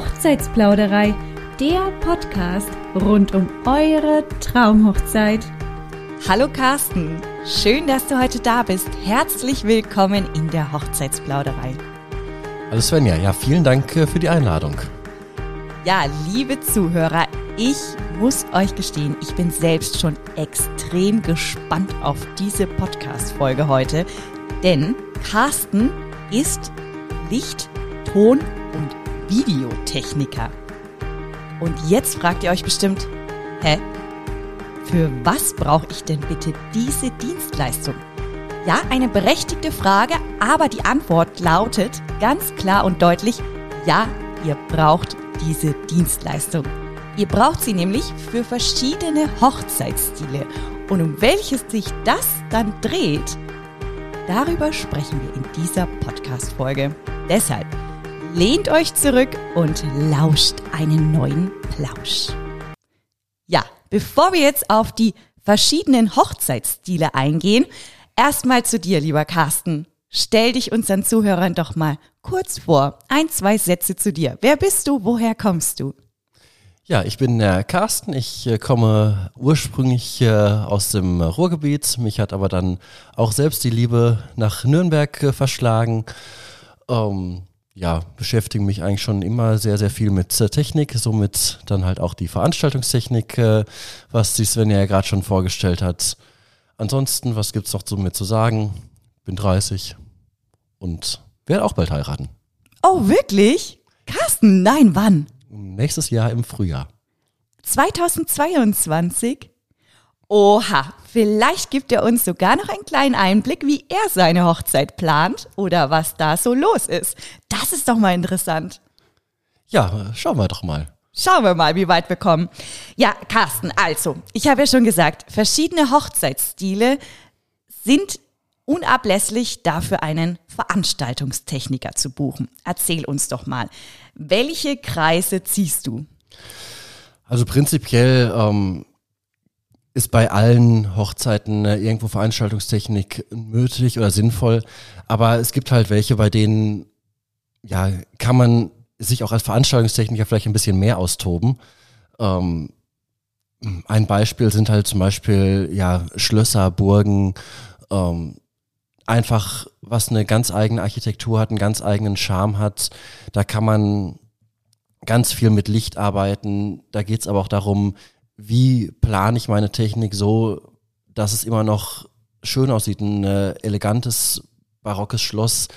Hochzeitsplauderei, der Podcast rund um eure Traumhochzeit. Hallo Carsten, schön, dass du heute da bist. Herzlich willkommen in der Hochzeitsplauderei. Hallo Svenja, ja, vielen Dank äh, für die Einladung. Ja, liebe Zuhörer, ich muss euch gestehen, ich bin selbst schon extrem gespannt auf diese Podcast-Folge heute, denn Carsten ist Licht, Ton und Videotechniker. Und jetzt fragt ihr euch bestimmt, hä? Für was brauche ich denn bitte diese Dienstleistung? Ja, eine berechtigte Frage, aber die Antwort lautet ganz klar und deutlich, ja, ihr braucht diese Dienstleistung. Ihr braucht sie nämlich für verschiedene Hochzeitsstile. Und um welches sich das dann dreht, darüber sprechen wir in dieser Podcast-Folge. Deshalb lehnt euch zurück und lauscht einen neuen Plausch. Ja, bevor wir jetzt auf die verschiedenen Hochzeitsstile eingehen, erstmal zu dir, lieber Carsten. Stell dich unseren Zuhörern doch mal kurz vor. Ein, zwei Sätze zu dir. Wer bist du? Woher kommst du? Ja, ich bin der Carsten. Ich äh, komme ursprünglich äh, aus dem Ruhrgebiet. Mich hat aber dann auch selbst die Liebe nach Nürnberg äh, verschlagen. Ähm, ja, beschäftige mich eigentlich schon immer sehr, sehr viel mit äh, Technik, somit dann halt auch die Veranstaltungstechnik, äh, was die Svenja ja gerade schon vorgestellt hat. Ansonsten, was gibt's noch so mit zu sagen? Bin 30 und werde auch bald heiraten. Oh, wirklich? Carsten, nein, wann? Nächstes Jahr im Frühjahr. 2022? Oha, vielleicht gibt er uns sogar noch einen kleinen Einblick, wie er seine Hochzeit plant oder was da so los ist. Das ist doch mal interessant. Ja, schauen wir doch mal. Schauen wir mal, wie weit wir kommen. Ja, Carsten, also, ich habe ja schon gesagt, verschiedene Hochzeitsstile sind unablässlich dafür einen Veranstaltungstechniker zu buchen. Erzähl uns doch mal, welche Kreise ziehst du? Also prinzipiell ähm, ist bei allen Hochzeiten äh, irgendwo Veranstaltungstechnik nötig oder sinnvoll, aber es gibt halt welche, bei denen ja kann man sich auch als Veranstaltungstechniker vielleicht ein bisschen mehr austoben. Ähm, ein Beispiel sind halt zum Beispiel ja Schlösser, Burgen, ähm, einfach was eine ganz eigene Architektur hat, einen ganz eigenen Charme hat. Da kann man ganz viel mit Licht arbeiten. Da geht es aber auch darum, wie plane ich meine Technik so, dass es immer noch schön aussieht. Ein äh, elegantes, barockes Schloss,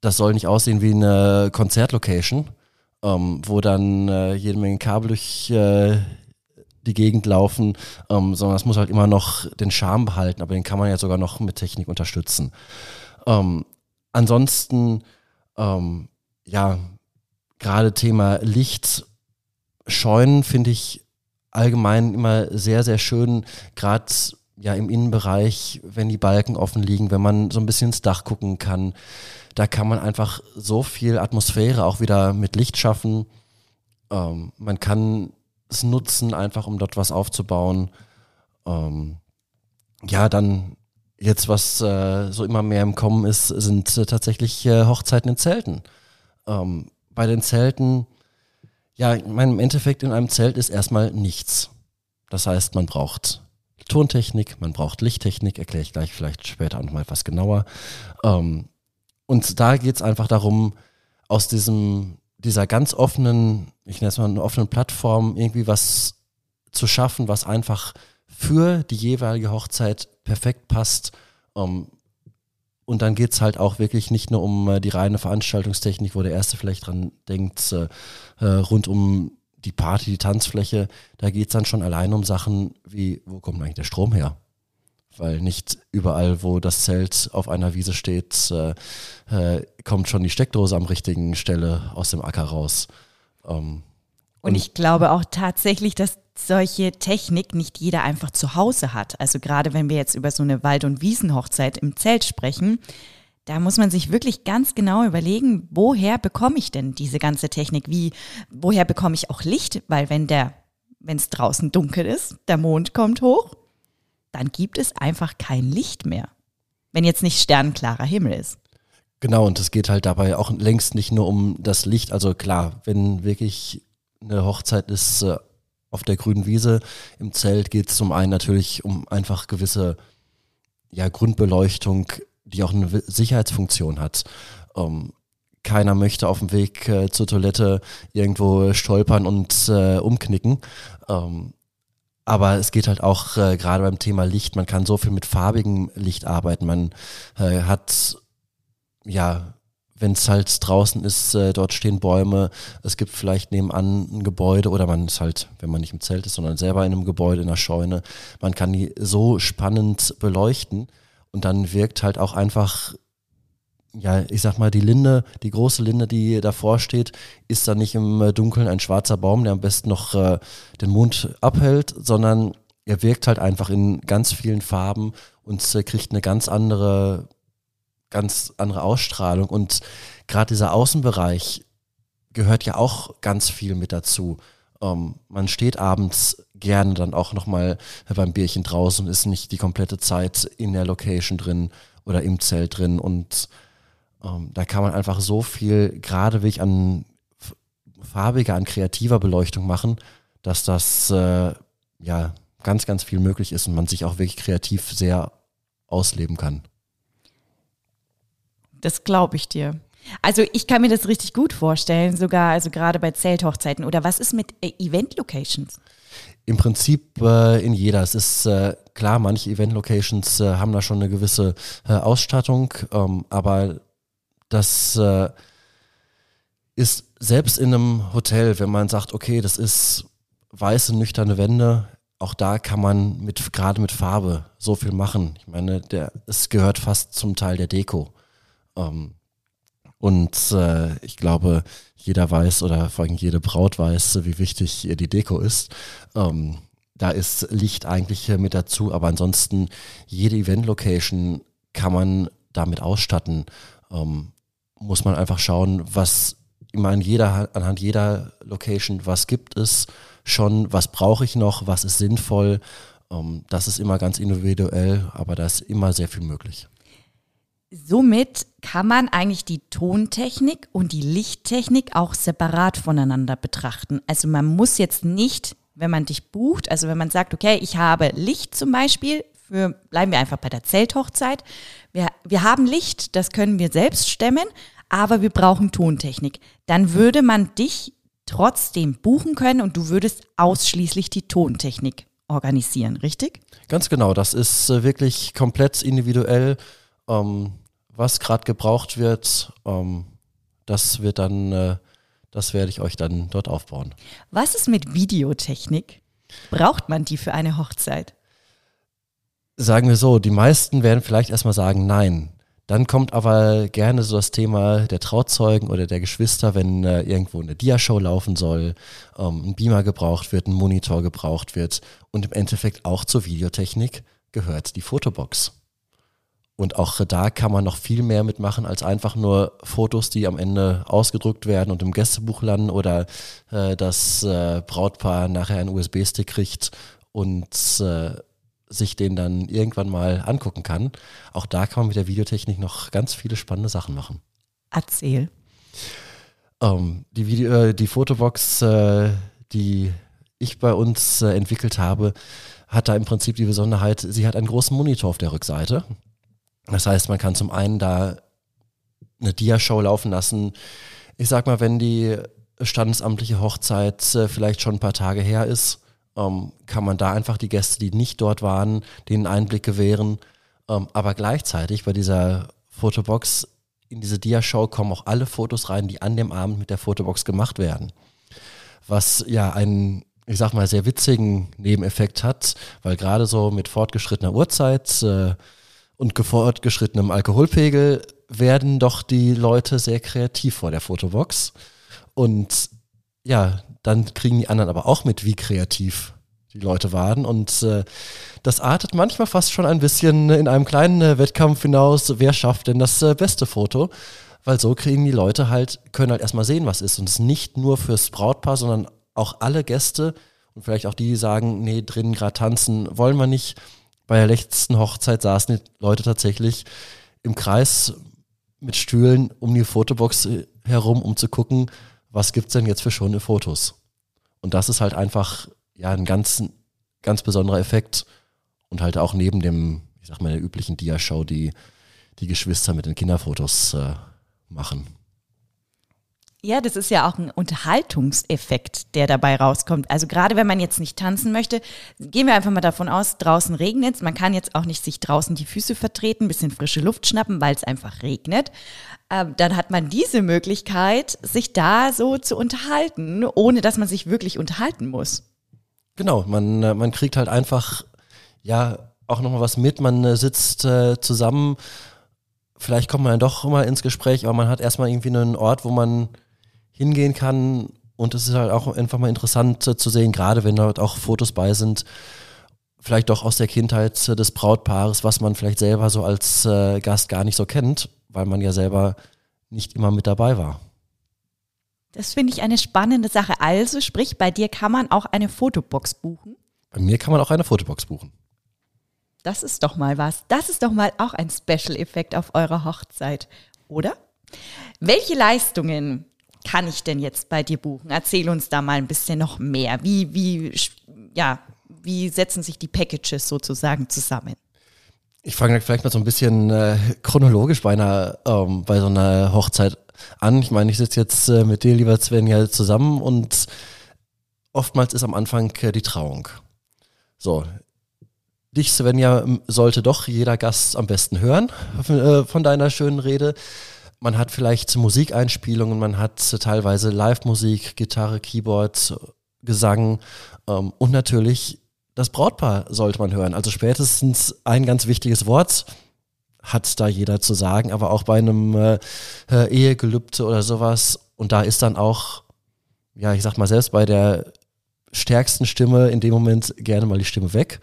das soll nicht aussehen wie eine Konzertlocation, ähm, wo dann äh, jede Menge Kabel durch äh, die Gegend laufen, ähm, sondern es muss halt immer noch den Charme behalten, aber den kann man ja sogar noch mit Technik unterstützen. Ähm, ansonsten, ähm, ja, gerade Thema Licht scheuen finde ich allgemein immer sehr, sehr schön, gerade ja im Innenbereich, wenn die Balken offen liegen, wenn man so ein bisschen ins Dach gucken kann. Da kann man einfach so viel Atmosphäre auch wieder mit Licht schaffen. Ähm, man kann es nutzen, einfach um dort was aufzubauen. Ähm, ja, dann jetzt, was äh, so immer mehr im Kommen ist, sind äh, tatsächlich äh, Hochzeiten in Zelten. Ähm, bei den Zelten ja, ich meine, im Endeffekt in einem Zelt ist erstmal nichts. Das heißt, man braucht Tontechnik, man braucht Lichttechnik, erkläre ich gleich vielleicht später auch nochmal etwas genauer. Ähm, und da geht es einfach darum, aus diesem, dieser ganz offenen, ich nenne es mal eine offenen Plattform, irgendwie was zu schaffen, was einfach für die jeweilige Hochzeit perfekt passt. Ähm, und dann geht es halt auch wirklich nicht nur um äh, die reine Veranstaltungstechnik, wo der Erste vielleicht dran denkt, äh, äh rund um die Party, die Tanzfläche. Da geht es dann schon allein um Sachen wie, wo kommt eigentlich der Strom her? Weil nicht überall, wo das Zelt auf einer Wiese steht, äh, äh, kommt schon die Steckdose am richtigen Stelle aus dem Acker raus. Ähm, und, und ich glaube auch tatsächlich, dass solche Technik nicht jeder einfach zu Hause hat. Also gerade wenn wir jetzt über so eine Wald- und Wiesenhochzeit im Zelt sprechen, da muss man sich wirklich ganz genau überlegen, woher bekomme ich denn diese ganze Technik? Wie, woher bekomme ich auch Licht? Weil wenn der, wenn es draußen dunkel ist, der Mond kommt hoch, dann gibt es einfach kein Licht mehr. Wenn jetzt nicht sternklarer Himmel ist. Genau, und es geht halt dabei auch längst nicht nur um das Licht. Also klar, wenn wirklich eine Hochzeit ist äh, auf der grünen Wiese im Zelt, geht es zum einen natürlich um einfach gewisse ja, Grundbeleuchtung, die auch eine Sicherheitsfunktion hat. Ähm, keiner möchte auf dem Weg äh, zur Toilette irgendwo stolpern und äh, umknicken. Ähm, aber es geht halt auch äh, gerade beim Thema Licht, man kann so viel mit farbigem Licht arbeiten. Man äh, hat, ja, wenn es halt draußen ist, äh, dort stehen Bäume, es gibt vielleicht nebenan ein Gebäude oder man ist halt, wenn man nicht im Zelt ist, sondern selber in einem Gebäude, in einer Scheune, man kann die so spannend beleuchten und dann wirkt halt auch einfach ja, ich sag mal, die Linde, die große Linde, die davor steht, ist dann nicht im Dunkeln ein schwarzer Baum, der am besten noch äh, den Mond abhält, sondern er wirkt halt einfach in ganz vielen Farben und äh, kriegt eine ganz andere, ganz andere Ausstrahlung. Und gerade dieser Außenbereich gehört ja auch ganz viel mit dazu. Ähm, man steht abends gerne dann auch nochmal beim Bierchen draußen und ist nicht die komplette Zeit in der Location drin oder im Zelt drin und ähm, da kann man einfach so viel, gerade wie ich an farbiger, an kreativer Beleuchtung machen, dass das äh, ja ganz, ganz viel möglich ist und man sich auch wirklich kreativ sehr ausleben kann. Das glaube ich dir. Also ich kann mir das richtig gut vorstellen, sogar also gerade bei Zelthochzeiten. Oder was ist mit äh, Event-Locations? Im Prinzip äh, in jeder. Es ist äh, klar, manche Event-Locations äh, haben da schon eine gewisse äh, Ausstattung, ähm, aber das äh, ist selbst in einem Hotel, wenn man sagt, okay, das ist weiße, nüchterne Wände, auch da kann man mit, gerade mit Farbe so viel machen. Ich meine, der, es gehört fast zum Teil der Deko. Ähm, und äh, ich glaube, jeder weiß oder vor allem jede Braut weiß, wie wichtig ihr die Deko ist. Ähm, da ist Licht eigentlich mit dazu, aber ansonsten jede Event-Location kann man damit ausstatten. Ähm, muss man einfach schauen, was immer an jeder, anhand jeder Location, was gibt es schon, was brauche ich noch, was ist sinnvoll. Ähm, das ist immer ganz individuell, aber da ist immer sehr viel möglich. Somit kann man eigentlich die Tontechnik und die Lichttechnik auch separat voneinander betrachten. Also man muss jetzt nicht, wenn man dich bucht, also wenn man sagt, okay, ich habe Licht zum Beispiel, für, bleiben wir einfach bei der Zelthochzeit. Wir, wir haben Licht, das können wir selbst stemmen, aber wir brauchen Tontechnik. Dann würde man dich trotzdem buchen können und du würdest ausschließlich die Tontechnik organisieren, richtig? Ganz genau, das ist äh, wirklich komplett individuell. Ähm, was gerade gebraucht wird, ähm, das wird dann, äh, das werde ich euch dann dort aufbauen. Was ist mit Videotechnik? Braucht man die für eine Hochzeit? sagen wir so, die meisten werden vielleicht erstmal sagen, nein. Dann kommt aber gerne so das Thema der Trauzeugen oder der Geschwister, wenn äh, irgendwo eine Diashow laufen soll, ähm, ein Beamer gebraucht wird, ein Monitor gebraucht wird und im Endeffekt auch zur Videotechnik gehört die Fotobox. Und auch da kann man noch viel mehr mitmachen als einfach nur Fotos, die am Ende ausgedruckt werden und im Gästebuch landen oder äh, das äh, Brautpaar nachher einen USB-Stick kriegt und äh, sich den dann irgendwann mal angucken kann. Auch da kann man mit der Videotechnik noch ganz viele spannende Sachen machen. Erzähl. Ähm, die, Video, äh, die Fotobox, äh, die ich bei uns äh, entwickelt habe, hat da im Prinzip die Besonderheit, sie hat einen großen Monitor auf der Rückseite. Das heißt, man kann zum einen da eine Diashow laufen lassen. Ich sag mal, wenn die standesamtliche Hochzeit äh, vielleicht schon ein paar Tage her ist, ähm, kann man da einfach die Gäste, die nicht dort waren, denen Einblick gewähren. Ähm, aber gleichzeitig bei dieser Fotobox in diese Dia-Show kommen auch alle Fotos rein, die an dem Abend mit der Fotobox gemacht werden. Was ja einen, ich sag mal, sehr witzigen Nebeneffekt hat, weil gerade so mit fortgeschrittener Uhrzeit äh, und fortgeschrittenem Alkoholpegel werden doch die Leute sehr kreativ vor der Fotobox. Und ja, dann kriegen die anderen aber auch mit, wie kreativ die Leute waren. Und äh, das artet manchmal fast schon ein bisschen in einem kleinen äh, Wettkampf hinaus, wer schafft denn das äh, beste Foto. Weil so kriegen die Leute halt, können halt erstmal sehen, was ist. Und es ist nicht nur fürs Brautpaar, sondern auch alle Gäste und vielleicht auch die, die sagen, nee, drinnen gerade tanzen wollen wir nicht. Bei der letzten Hochzeit saßen die Leute tatsächlich im Kreis mit Stühlen um die Fotobox äh, herum, um zu gucken, was gibt's denn jetzt für schöne Fotos. Und das ist halt einfach ja ein ganz, ganz besonderer Effekt und halt auch neben dem, ich sag mal, der üblichen Dia-Show, die die Geschwister mit den Kinderfotos äh, machen. Ja, das ist ja auch ein Unterhaltungseffekt, der dabei rauskommt. Also gerade wenn man jetzt nicht tanzen möchte, gehen wir einfach mal davon aus, draußen regnet es. Man kann jetzt auch nicht sich draußen die Füße vertreten, bisschen frische Luft schnappen, weil es einfach regnet. Ähm, dann hat man diese Möglichkeit, sich da so zu unterhalten, ohne dass man sich wirklich unterhalten muss. Genau, man, äh, man kriegt halt einfach, ja, auch nochmal was mit. Man äh, sitzt äh, zusammen, vielleicht kommt man dann doch mal ins Gespräch, aber man hat erstmal irgendwie einen Ort, wo man hingehen kann. Und es ist halt auch einfach mal interessant äh, zu sehen, gerade wenn dort auch Fotos bei sind, vielleicht doch aus der Kindheit äh, des Brautpaares, was man vielleicht selber so als äh, Gast gar nicht so kennt, weil man ja selber nicht immer mit dabei war. Das finde ich eine spannende Sache. Also, sprich, bei dir kann man auch eine Fotobox buchen. Bei mir kann man auch eine Fotobox buchen. Das ist doch mal was. Das ist doch mal auch ein Special-Effekt auf eurer Hochzeit, oder? Welche Leistungen kann ich denn jetzt bei dir buchen? Erzähl uns da mal ein bisschen noch mehr. Wie, wie, ja, wie setzen sich die Packages sozusagen zusammen? Ich fange vielleicht mal so ein bisschen äh, chronologisch bei einer, ähm, bei so einer Hochzeit an. Ich meine, ich sitze jetzt äh, mit dir, lieber Sven, ja zusammen und oftmals ist am Anfang äh, die Trauung. So. Dich, Svenja, sollte doch jeder Gast am besten hören äh, von deiner schönen Rede man hat vielleicht Musikeinspielungen, man hat teilweise Live-Musik, Gitarre, Keyboard, Gesang ähm, und natürlich das Brautpaar sollte man hören. Also spätestens ein ganz wichtiges Wort hat da jeder zu sagen, aber auch bei einem äh, äh, Ehegelübde oder sowas. Und da ist dann auch, ja, ich sag mal, selbst bei der stärksten Stimme in dem Moment gerne mal die Stimme weg.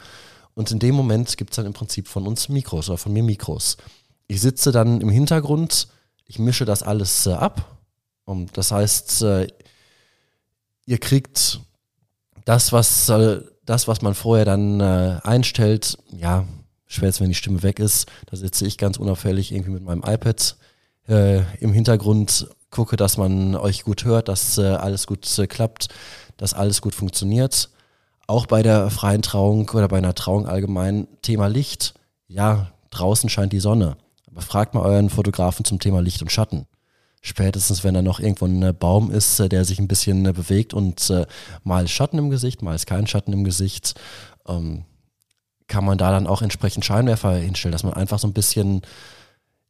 Und in dem Moment gibt es dann im Prinzip von uns Mikros oder von mir Mikros. Ich sitze dann im Hintergrund ich mische das alles äh, ab. Und das heißt, äh, ihr kriegt das, was äh, das, was man vorher dann äh, einstellt, ja, spätestens wenn die Stimme weg ist, da sitze ich ganz unauffällig irgendwie mit meinem iPad äh, im Hintergrund, gucke, dass man euch gut hört, dass äh, alles gut klappt, dass alles gut funktioniert. Auch bei der freien Trauung oder bei einer Trauung allgemein, Thema Licht, ja, draußen scheint die Sonne. Fragt mal euren Fotografen zum Thema Licht und Schatten. Spätestens, wenn da noch irgendwo ein äh, Baum ist, äh, der sich ein bisschen äh, bewegt und mal ist Schatten im Gesicht, mal ist kein Schatten im Gesicht, ähm, kann man da dann auch entsprechend Scheinwerfer hinstellen, dass man einfach so ein bisschen,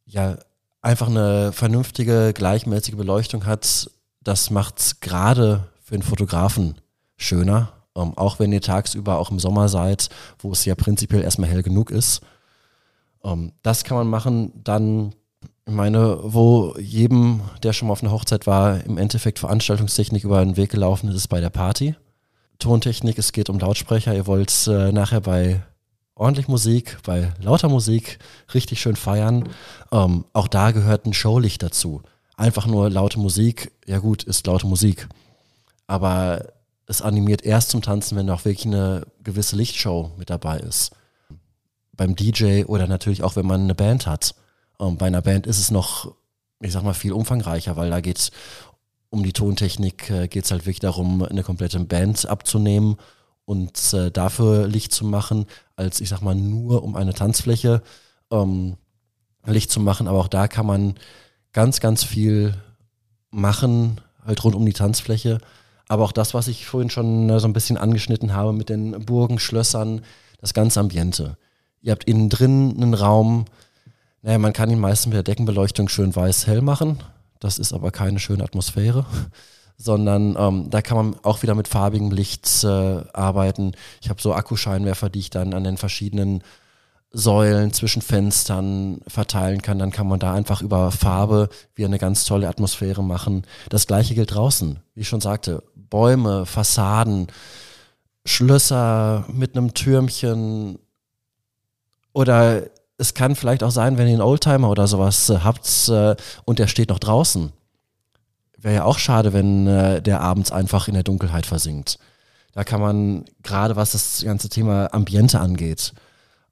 ja, einfach eine vernünftige, gleichmäßige Beleuchtung hat. Das macht es gerade für den Fotografen schöner. Ähm, auch wenn ihr tagsüber auch im Sommer seid, wo es ja prinzipiell erstmal hell genug ist. Ähm, das kann man machen. Dann, ich meine, wo jedem, der schon mal auf einer Hochzeit war, im Endeffekt Veranstaltungstechnik über den Weg gelaufen ist, ist bei der Party. Tontechnik, es geht um Lautsprecher. Ihr wollt äh, nachher bei ordentlich Musik, bei lauter Musik richtig schön feiern. Ähm, auch da gehört ein Showlicht dazu. Einfach nur laute Musik, ja gut, ist laute Musik. Aber es animiert erst zum Tanzen, wenn auch wirklich eine gewisse Lichtshow mit dabei ist beim DJ oder natürlich auch, wenn man eine Band hat. Ähm, bei einer Band ist es noch, ich sag mal, viel umfangreicher, weil da geht es um die Tontechnik, äh, geht es halt wirklich darum, eine komplette Band abzunehmen und äh, dafür Licht zu machen, als ich sag mal nur um eine Tanzfläche ähm, Licht zu machen. Aber auch da kann man ganz, ganz viel machen, halt rund um die Tanzfläche. Aber auch das, was ich vorhin schon äh, so ein bisschen angeschnitten habe mit den Burgen, Schlössern, das ganze Ambiente. Ihr habt innen drin einen Raum, naja, man kann ihn meistens mit der Deckenbeleuchtung schön weiß-hell machen. Das ist aber keine schöne Atmosphäre, sondern ähm, da kann man auch wieder mit farbigem Licht äh, arbeiten. Ich habe so Akkuscheinwerfer, die ich dann an den verschiedenen Säulen zwischen Fenstern verteilen kann. Dann kann man da einfach über Farbe wieder eine ganz tolle Atmosphäre machen. Das gleiche gilt draußen. Wie ich schon sagte, Bäume, Fassaden, Schlösser mit einem Türmchen, oder es kann vielleicht auch sein, wenn ihr einen Oldtimer oder sowas äh, habt äh, und der steht noch draußen. Wäre ja auch schade, wenn äh, der abends einfach in der Dunkelheit versinkt. Da kann man, gerade was das ganze Thema Ambiente angeht,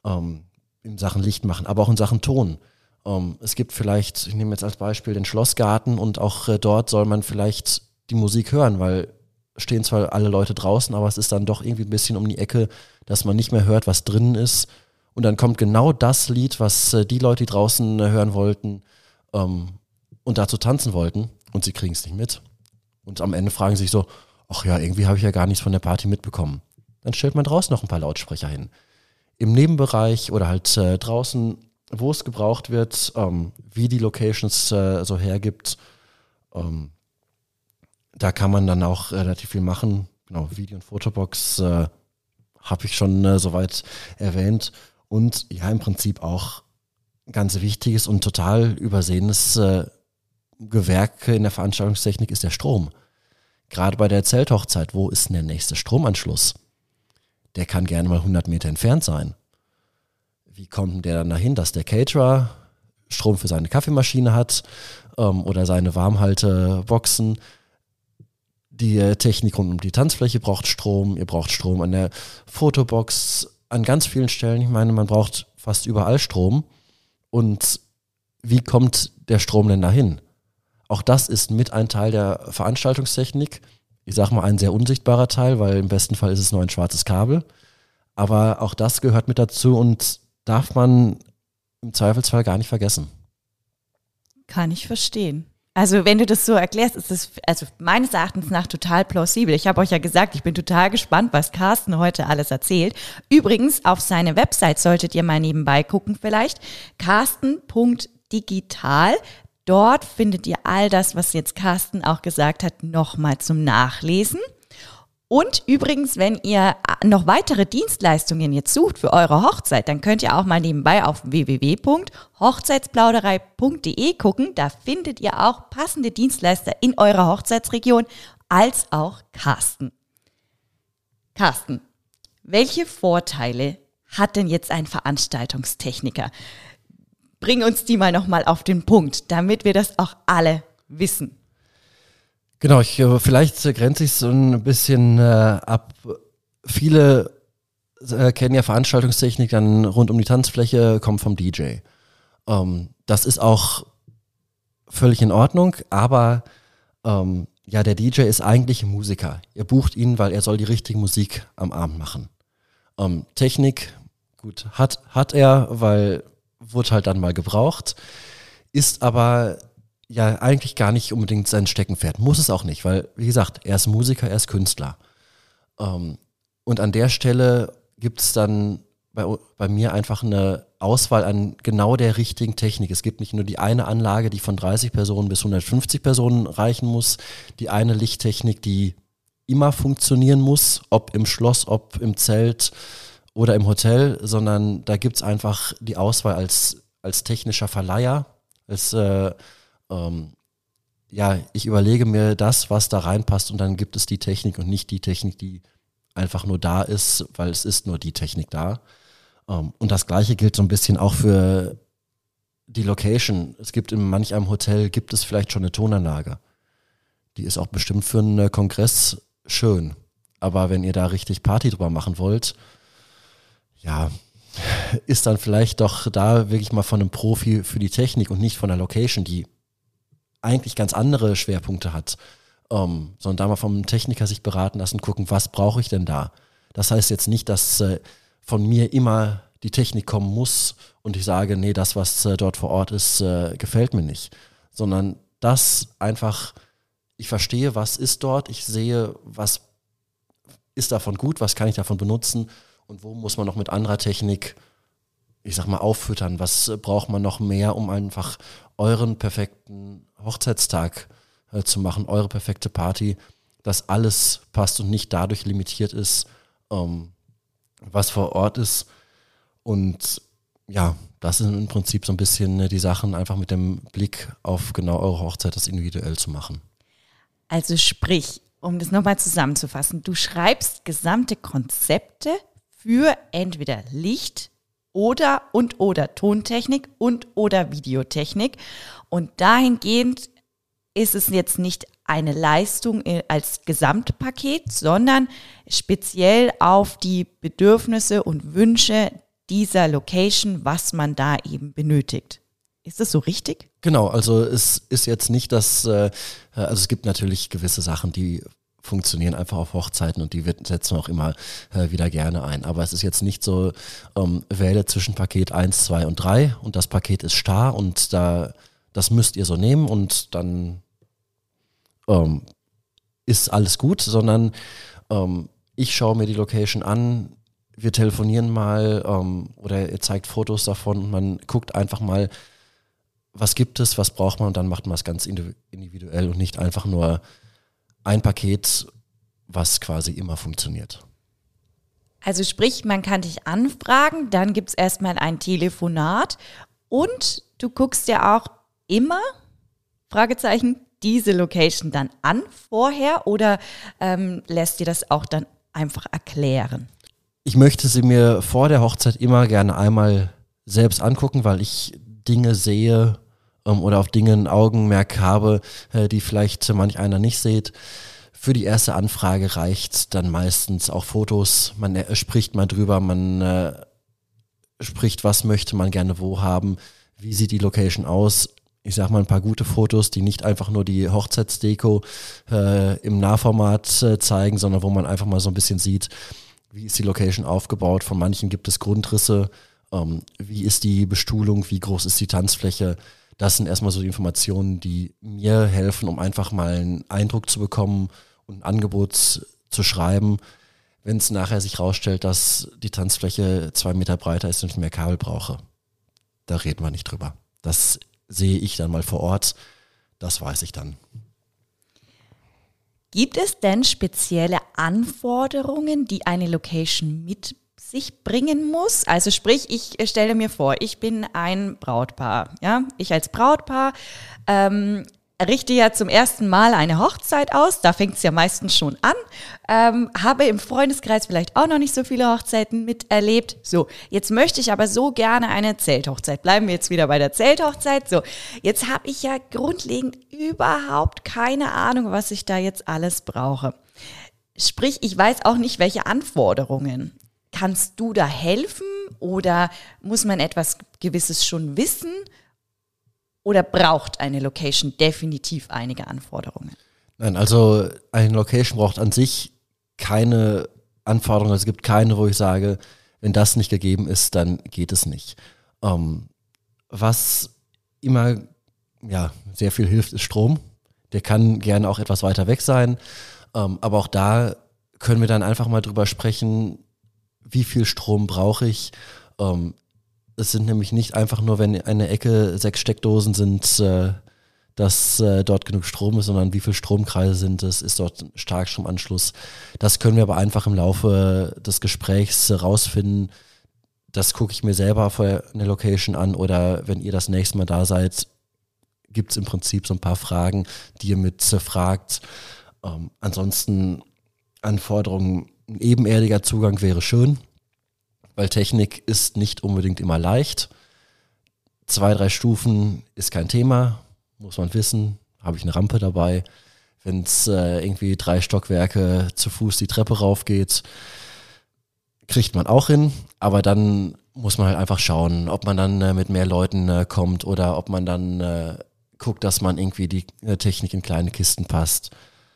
ähm, in Sachen Licht machen, aber auch in Sachen Ton. Ähm, es gibt vielleicht, ich nehme jetzt als Beispiel den Schlossgarten und auch dort soll man vielleicht die Musik hören, weil stehen zwar alle Leute draußen, aber es ist dann doch irgendwie ein bisschen um die Ecke, dass man nicht mehr hört, was drinnen ist. Und dann kommt genau das Lied, was äh, die Leute, die draußen äh, hören wollten ähm, und dazu tanzen wollten und sie kriegen es nicht mit. Und am Ende fragen sie sich so, ach ja, irgendwie habe ich ja gar nichts von der Party mitbekommen. Dann stellt man draußen noch ein paar Lautsprecher hin. Im Nebenbereich oder halt äh, draußen, wo es gebraucht wird, ähm, wie die Locations äh, so hergibt, ähm, da kann man dann auch relativ viel machen. Genau, Video- und Fotobox äh, habe ich schon äh, soweit erwähnt. Und ja, im Prinzip auch ganz wichtiges und total übersehenes äh, Gewerk in der Veranstaltungstechnik ist der Strom. Gerade bei der Zelthochzeit, wo ist denn der nächste Stromanschluss? Der kann gerne mal 100 Meter entfernt sein. Wie kommt denn der dann dahin, dass der Caterer Strom für seine Kaffeemaschine hat ähm, oder seine Warmhalteboxen? Die äh, Technik rund um die Tanzfläche braucht Strom, ihr braucht Strom an der Fotobox, an ganz vielen Stellen. Ich meine, man braucht fast überall Strom. Und wie kommt der Strom denn dahin? Auch das ist mit ein Teil der Veranstaltungstechnik. Ich sage mal ein sehr unsichtbarer Teil, weil im besten Fall ist es nur ein schwarzes Kabel. Aber auch das gehört mit dazu und darf man im Zweifelsfall gar nicht vergessen. Kann ich verstehen. Also wenn du das so erklärst, ist es also meines Erachtens nach total plausibel. Ich habe euch ja gesagt, ich bin total gespannt, was Carsten heute alles erzählt. Übrigens, auf seine Website solltet ihr mal nebenbei gucken vielleicht. Carsten.digital. Dort findet ihr all das, was jetzt Carsten auch gesagt hat, nochmal zum Nachlesen. Und übrigens, wenn ihr noch weitere Dienstleistungen jetzt sucht für eure Hochzeit, dann könnt ihr auch mal nebenbei auf www.hochzeitsplauderei.de gucken. Da findet ihr auch passende Dienstleister in eurer Hochzeitsregion als auch Carsten. Carsten, welche Vorteile hat denn jetzt ein Veranstaltungstechniker? Bring uns die mal nochmal auf den Punkt, damit wir das auch alle wissen. Genau, ich, äh, vielleicht grenze ich es so ein bisschen äh, ab. Viele äh, kennen ja Veranstaltungstechnik dann rund um die Tanzfläche, kommt vom DJ. Ähm, das ist auch völlig in Ordnung, aber ähm, ja, der DJ ist eigentlich ein Musiker. Ihr bucht ihn, weil er soll die richtige Musik am Abend machen. Ähm, Technik, gut, hat, hat er, weil wurde halt dann mal gebraucht, ist aber ja eigentlich gar nicht unbedingt sein Steckenpferd. Muss es auch nicht, weil, wie gesagt, er ist Musiker, er ist Künstler. Ähm, und an der Stelle gibt es dann bei, bei mir einfach eine Auswahl an genau der richtigen Technik. Es gibt nicht nur die eine Anlage, die von 30 Personen bis 150 Personen reichen muss, die eine Lichttechnik, die immer funktionieren muss, ob im Schloss, ob im Zelt oder im Hotel, sondern da gibt es einfach die Auswahl als, als technischer Verleiher, als äh, ähm, ja, ich überlege mir das, was da reinpasst und dann gibt es die Technik und nicht die Technik, die einfach nur da ist, weil es ist nur die Technik da. Ähm, und das gleiche gilt so ein bisschen auch für die Location. Es gibt in manch einem Hotel, gibt es vielleicht schon eine Tonanlage. Die ist auch bestimmt für einen Kongress schön. Aber wenn ihr da richtig Party drüber machen wollt, ja, ist dann vielleicht doch da wirklich mal von einem Profi für die Technik und nicht von der Location, die eigentlich ganz andere Schwerpunkte hat, ähm, sondern da mal vom Techniker sich beraten lassen, gucken, was brauche ich denn da? Das heißt jetzt nicht, dass äh, von mir immer die Technik kommen muss und ich sage, nee, das, was äh, dort vor Ort ist, äh, gefällt mir nicht, sondern das einfach, ich verstehe, was ist dort, ich sehe, was ist davon gut, was kann ich davon benutzen und wo muss man noch mit anderer Technik, ich sag mal, auffüttern, was braucht man noch mehr, um einfach euren perfekten Hochzeitstag äh, zu machen, eure perfekte Party, dass alles passt und nicht dadurch limitiert ist, ähm, was vor Ort ist. Und ja, das sind im Prinzip so ein bisschen äh, die Sachen, einfach mit dem Blick auf genau eure Hochzeit, das individuell zu machen. Also sprich, um das nochmal zusammenzufassen, du schreibst gesamte Konzepte für entweder Licht, oder und oder Tontechnik und oder Videotechnik. Und dahingehend ist es jetzt nicht eine Leistung als Gesamtpaket, sondern speziell auf die Bedürfnisse und Wünsche dieser Location, was man da eben benötigt. Ist das so richtig? Genau, also es ist jetzt nicht, dass, äh, also es gibt natürlich gewisse Sachen, die funktionieren einfach auf Hochzeiten und die setzen wir auch immer äh, wieder gerne ein. Aber es ist jetzt nicht so, ähm, wähle zwischen Paket 1, 2 und 3 und das Paket ist starr und da, das müsst ihr so nehmen und dann ähm, ist alles gut, sondern ähm, ich schaue mir die Location an, wir telefonieren mal ähm, oder ihr zeigt Fotos davon und man guckt einfach mal, was gibt es, was braucht man und dann macht man es ganz individuell und nicht einfach nur ein Paket, was quasi immer funktioniert. Also sprich, man kann dich anfragen, dann gibt es erstmal ein Telefonat und du guckst ja auch immer, Fragezeichen, diese Location dann an vorher oder ähm, lässt dir das auch dann einfach erklären? Ich möchte sie mir vor der Hochzeit immer gerne einmal selbst angucken, weil ich Dinge sehe, oder auf Dinge ein Augenmerk habe, äh, die vielleicht manch einer nicht sieht. Für die erste Anfrage reicht dann meistens auch Fotos. Man äh, spricht mal drüber, man äh, spricht, was möchte man gerne wo haben, wie sieht die Location aus. Ich sag mal ein paar gute Fotos, die nicht einfach nur die Hochzeitsdeko äh, im Nahformat äh, zeigen, sondern wo man einfach mal so ein bisschen sieht, wie ist die Location aufgebaut. Von manchen gibt es Grundrisse, ähm, wie ist die Bestuhlung, wie groß ist die Tanzfläche. Das sind erstmal so die Informationen, die mir helfen, um einfach mal einen Eindruck zu bekommen und ein Angebot zu schreiben. Wenn es nachher sich rausstellt, dass die Tanzfläche zwei Meter breiter ist und ich mehr Kabel brauche, da reden wir nicht drüber. Das sehe ich dann mal vor Ort. Das weiß ich dann. Gibt es denn spezielle Anforderungen, die eine Location mit sich bringen muss. Also sprich, ich stelle mir vor, ich bin ein Brautpaar. Ja, ich als Brautpaar ähm, richte ja zum ersten Mal eine Hochzeit aus. Da fängt es ja meistens schon an. Ähm, habe im Freundeskreis vielleicht auch noch nicht so viele Hochzeiten miterlebt. So, jetzt möchte ich aber so gerne eine Zelthochzeit. Bleiben wir jetzt wieder bei der Zelthochzeit. So, jetzt habe ich ja grundlegend überhaupt keine Ahnung, was ich da jetzt alles brauche. Sprich, ich weiß auch nicht, welche Anforderungen Kannst du da helfen oder muss man etwas Gewisses schon wissen? Oder braucht eine Location definitiv einige Anforderungen? Nein, also eine Location braucht an sich keine Anforderungen. Es gibt keine, wo ich sage, wenn das nicht gegeben ist, dann geht es nicht. Ähm, was immer ja, sehr viel hilft, ist Strom. Der kann gerne auch etwas weiter weg sein. Ähm, aber auch da können wir dann einfach mal drüber sprechen, wie viel Strom brauche ich. Ähm, es sind nämlich nicht einfach nur, wenn eine Ecke sechs Steckdosen sind, äh, dass äh, dort genug Strom ist, sondern wie viel Stromkreise sind es, ist dort ein Starkstromanschluss. Das können wir aber einfach im Laufe des Gesprächs rausfinden. Das gucke ich mir selber vor eine Location an oder wenn ihr das nächste Mal da seid, gibt es im Prinzip so ein paar Fragen, die ihr mit fragt. Ähm, ansonsten Anforderungen ein ebenerdiger Zugang wäre schön, weil Technik ist nicht unbedingt immer leicht. Zwei, drei Stufen ist kein Thema, muss man wissen. Habe ich eine Rampe dabei. Wenn es äh, irgendwie drei Stockwerke zu Fuß die Treppe raufgeht, kriegt man auch hin. Aber dann muss man halt einfach schauen, ob man dann äh, mit mehr Leuten äh, kommt oder ob man dann äh, guckt, dass man irgendwie die äh, Technik in kleine Kisten passt,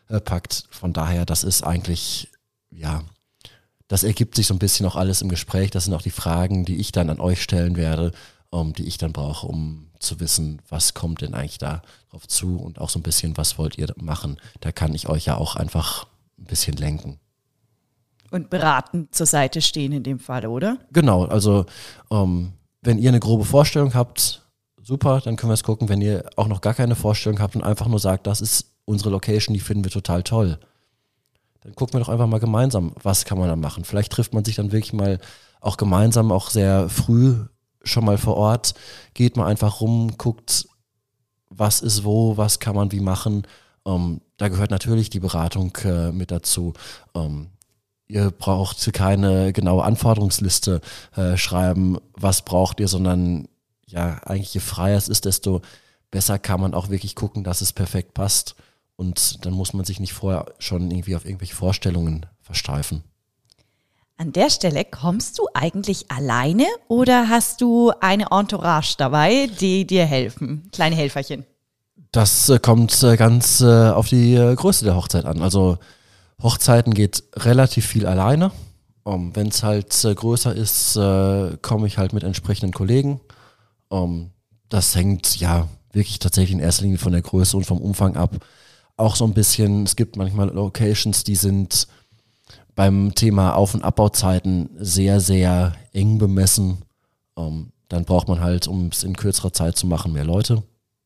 äh, packt. Von daher, das ist eigentlich ja, das ergibt sich so ein bisschen auch alles im Gespräch. Das sind auch die Fragen, die ich dann an euch stellen werde, um, ähm, die ich dann brauche, um zu wissen, was kommt denn eigentlich da drauf zu und auch so ein bisschen, was wollt ihr machen. Da kann ich euch ja auch einfach ein bisschen lenken. Und beraten zur Seite stehen in dem Fall, oder? Genau, also ähm, wenn ihr eine grobe Vorstellung habt, super, dann können wir es gucken. Wenn ihr auch noch gar keine Vorstellung habt und einfach nur sagt, das ist unsere Location, die finden wir total toll, dann gucken wir doch einfach mal gemeinsam, was kann man da machen. Vielleicht trifft man sich dann wirklich mal auch gemeinsam, auch sehr früh schon mal vor Ort, geht mal einfach rum, guckt, was ist wo, was kann man wie machen. Ähm, da gehört natürlich die Beratung äh, mit dazu. Ähm, ihr braucht keine genaue Anforderungsliste äh, schreiben, was braucht ihr, sondern ja, eigentlich je freier es ist, desto besser kann man auch wirklich gucken, dass es perfekt passt. Und dann muss man sich nicht vorher schon irgendwie auf irgendwelche Vorstellungen versteifen. An der Stelle kommst du eigentlich alleine oder hast du eine Entourage dabei, die dir helfen? Kleine Helferchen. Das äh, kommt äh, ganz äh, auf die Größe der Hochzeit an. Also Hochzeiten geht relativ viel alleine. Um, Wenn es halt größer ist, komme ich halt mit entsprechenden Kollegen. Um, das hängt ja wirklich tatsächlich in erster Linie von der Größe und vom Umfang ab. Auch so ein bisschen, es gibt manchmal Locations, die sind beim Thema Auf- und Abbauzeiten sehr, sehr eng bemessen. Um, dann braucht man halt, um es in kürzerer Zeit zu machen, mehr Leute.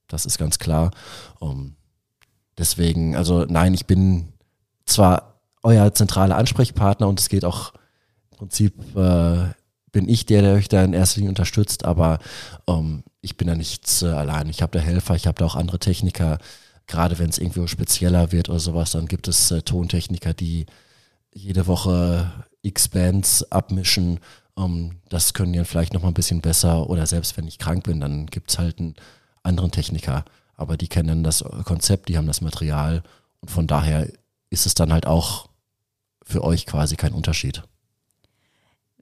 Das ist ganz klar. Um, deswegen, also nein, ich bin zwar euer zentraler Ansprechpartner und es geht auch im Prinzip, äh, bin ich der, der euch da in erster Linie unterstützt, aber ähm, ich bin da nicht äh, allein. Ich habe da Helfer, ich habe da auch andere Techniker. Gerade wenn es irgendwie spezieller wird oder sowas, dann gibt es äh, Tontechniker, die jede Woche X Bands abmischen. Ähm, das können die dann vielleicht noch mal ein bisschen besser oder selbst wenn ich krank bin, dann gibt es halt einen anderen Techniker. Aber die kennen das Konzept, die haben das Material und von daher ist es dann halt auch für euch quasi kein Unterschied.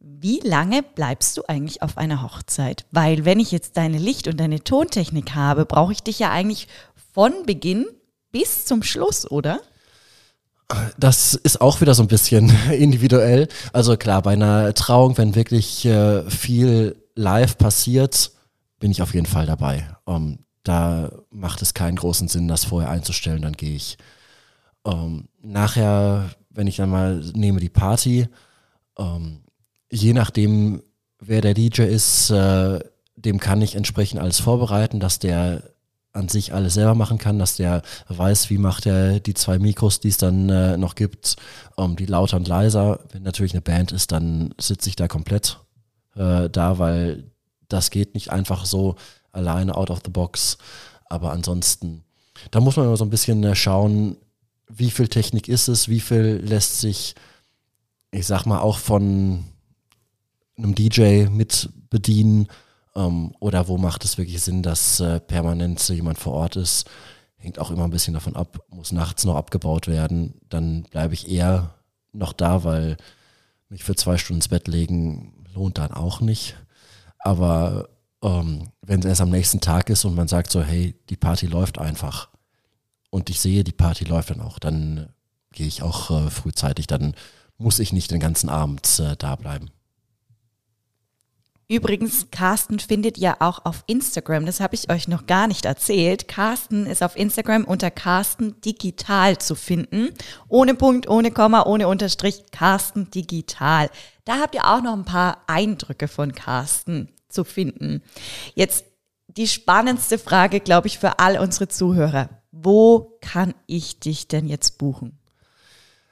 Wie lange bleibst du eigentlich auf einer Hochzeit? Weil wenn ich jetzt deine Licht- und deine Tontechnik habe, brauche ich dich ja eigentlich von Beginn bis zum Schluss, oder? Das ist auch wieder so ein bisschen individuell. Also klar, bei einer Trauung, wenn wirklich äh, viel live passiert, bin ich auf jeden Fall dabei. Um, da macht es keinen großen Sinn, das vorher einzustellen, dann gehe ich. Um, nachher, wenn ich dann mal nehme die Party, um, je nachdem, wer der DJ ist, äh, dem kann ich entsprechend alles vorbereiten, dass der an sich alles selber machen kann, dass der weiß, wie macht er die zwei Mikros, die es dann äh, noch gibt, um, die lauter und leiser. Wenn natürlich eine Band ist, dann sitze ich da komplett äh, da, weil das geht nicht einfach so alleine out of the box. Aber ansonsten, da muss man immer so ein bisschen äh, schauen, wie viel Technik ist es, wie viel lässt sich, ich sag mal, auch von einem DJ mit bedienen ähm, oder wo macht es wirklich Sinn, dass äh, permanent so jemand vor Ort ist. Hängt auch immer ein bisschen davon ab, muss nachts noch abgebaut werden, dann bleibe ich eher noch da, weil mich für zwei Stunden ins Bett legen lohnt dann auch nicht. Aber ähm, wenn es erst am nächsten Tag ist und man sagt so, hey, die Party läuft einfach und ich sehe, die Party läuft dann auch, dann gehe ich auch äh, frühzeitig, dann muss ich nicht den ganzen Abend äh, da bleiben. Übrigens, Carsten findet ihr auch auf Instagram. Das habe ich euch noch gar nicht erzählt. Carsten ist auf Instagram unter Carsten Digital zu finden. Ohne Punkt, ohne Komma, ohne Unterstrich. Carsten Digital. Da habt ihr auch noch ein paar Eindrücke von Carsten zu finden. Jetzt die spannendste Frage, glaube ich, für all unsere Zuhörer. Wo kann ich dich denn jetzt buchen?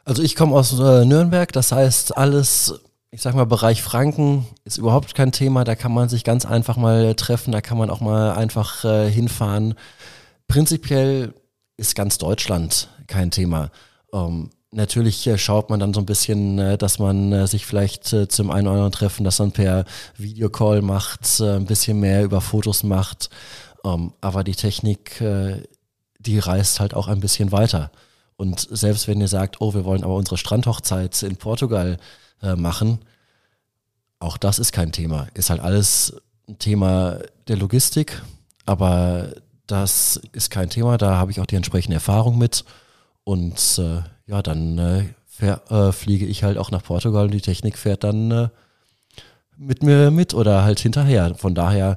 Also ich komme aus äh, Nürnberg, das heißt alles, ich sag mal Bereich Franken ist überhaupt kein Thema, da kann man sich ganz einfach mal treffen, da kann man auch mal einfach äh, hinfahren. Prinzipiell ist ganz Deutschland kein Thema. Ähm, natürlich äh, schaut man dann so ein bisschen, äh, dass man äh, sich vielleicht äh, zum einen oder anderen Treffen, das dann per Videocall macht, äh, ein bisschen mehr über Fotos macht. Ähm, aber die Technik, äh, die reist halt auch ein bisschen weiter. Und selbst wenn ihr sagt, oh, wir wollen aber unsere Strandhochzeit in Portugal äh, machen, auch das ist kein Thema. Ist halt alles ein Thema der Logistik, aber das ist kein Thema. Da habe ich auch die entsprechende Erfahrung mit. Und äh, ja, dann äh, fähr, äh, fliege ich halt auch nach Portugal und die Technik fährt dann äh, mit mir mit oder halt hinterher. Von daher,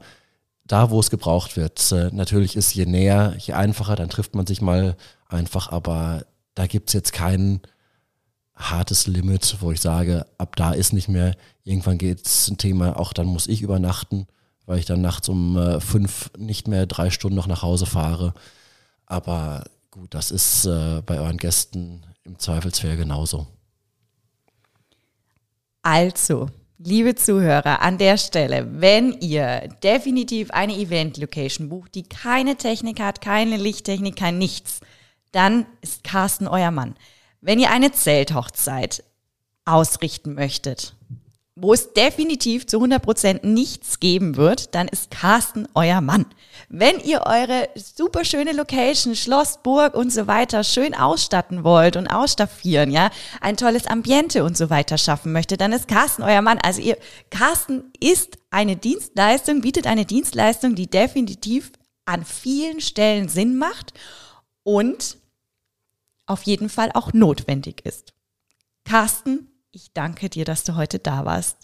da wo es gebraucht wird, natürlich ist je näher, je einfacher, dann trifft man sich mal einfach, aber da gibt es jetzt kein hartes Limit, wo ich sage, ab da ist nicht mehr, irgendwann geht es ein Thema, auch dann muss ich übernachten, weil ich dann nachts um äh, fünf nicht mehr drei Stunden noch nach Hause fahre. Aber gut, das ist äh, bei euren Gästen im Zweifelsfall genauso. Also, liebe Zuhörer, an der Stelle, wenn ihr definitiv eine Event-Location bucht, die keine Technik hat, keine Lichttechnik, kein nichts, dann ist Carsten euer Mann. Wenn ihr eine Zelthochzeit ausrichten möchtet, wo es definitiv zu 100% nichts geben wird, dann ist Carsten euer Mann. Wenn ihr eure super schöne Location, Schloss, Burg und so weiter schön ausstatten wollt und ausstaffieren, ja, ein tolles Ambiente und so weiter schaffen möchtet, dann ist Carsten euer Mann. Also ihr, Carsten ist eine Dienstleistung, bietet eine Dienstleistung, die definitiv an vielen Stellen Sinn macht und auf jeden Fall auch notwendig ist. Carsten, ich danke dir, dass du heute da warst.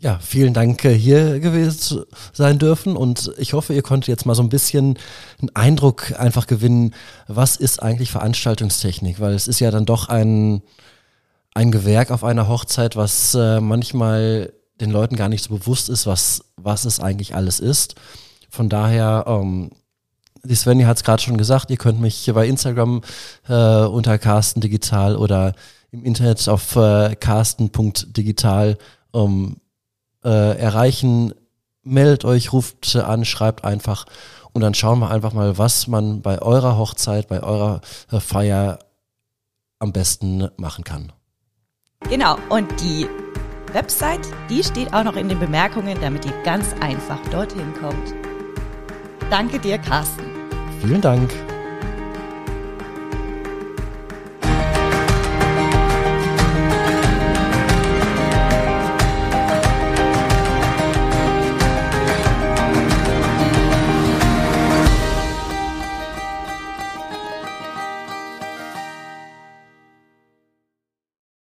Ja, vielen Dank, äh, hier gewesen sein dürfen und ich hoffe, ihr konntet jetzt mal so ein bisschen einen Eindruck einfach gewinnen, was ist eigentlich Veranstaltungstechnik, weil es ist ja dann doch ein, ein Gewerk auf einer Hochzeit, was äh, manchmal den Leuten gar nicht so bewusst ist, was, was es eigentlich alles ist. Von daher, ähm, die Svenny hat es gerade schon gesagt, ihr könnt mich bei Instagram äh, unter Carsten Digital oder im Internet auf äh, carsten.digital ähm, äh, erreichen. Meldet euch, ruft an, schreibt einfach und dann schauen wir einfach mal, was man bei eurer Hochzeit, bei eurer äh, Feier am besten machen kann. Genau, und die Website, die steht auch noch in den Bemerkungen, damit ihr ganz einfach dorthin kommt. Danke dir, Carsten. Vielen Dank.